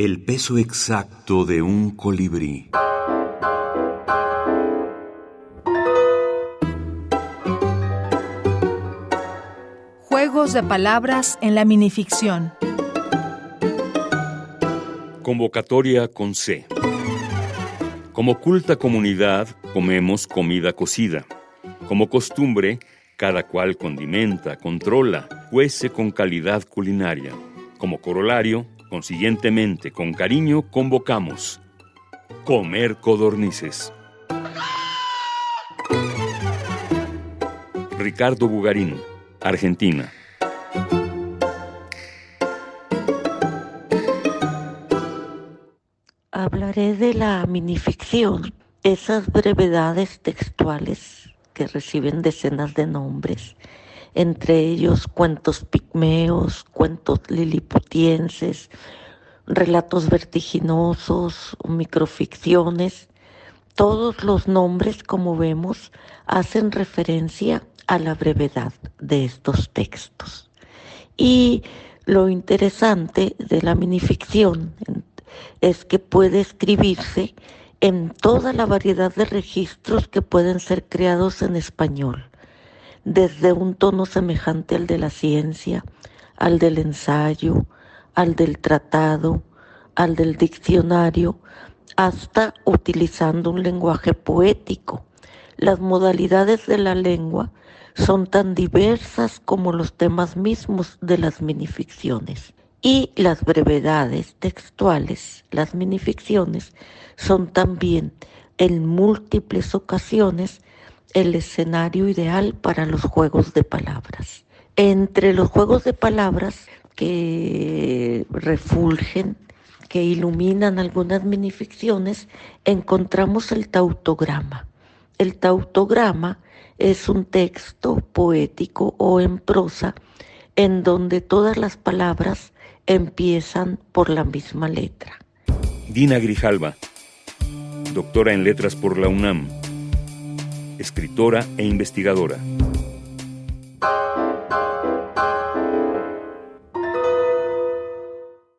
El peso exacto de un colibrí. Juegos de palabras en la minificción. Convocatoria con C. Como culta comunidad, comemos comida cocida. Como costumbre, cada cual condimenta, controla, cuece con calidad culinaria. Como corolario, consiguientemente, con cariño, convocamos. Comer codornices. Ricardo Bugarín, Argentina. Hablaré de la minificción, esas brevedades textuales que reciben decenas de nombres, entre ellos cuentos pigmeos, cuentos liliputienses, relatos vertiginosos, microficciones. Todos los nombres, como vemos, hacen referencia a la brevedad de estos textos. Y lo interesante de la minificción es que puede escribirse en toda la variedad de registros que pueden ser creados en español, desde un tono semejante al de la ciencia, al del ensayo, al del tratado, al del diccionario, hasta utilizando un lenguaje poético. Las modalidades de la lengua son tan diversas como los temas mismos de las minificciones. Y las brevedades textuales, las minificciones, son también en múltiples ocasiones el escenario ideal para los juegos de palabras. Entre los juegos de palabras que refulgen, que iluminan algunas minificciones, encontramos el tautograma. El tautograma es un texto poético o en prosa en donde todas las palabras empiezan por la misma letra. Dina Grijalva, doctora en letras por la UNAM, escritora e investigadora.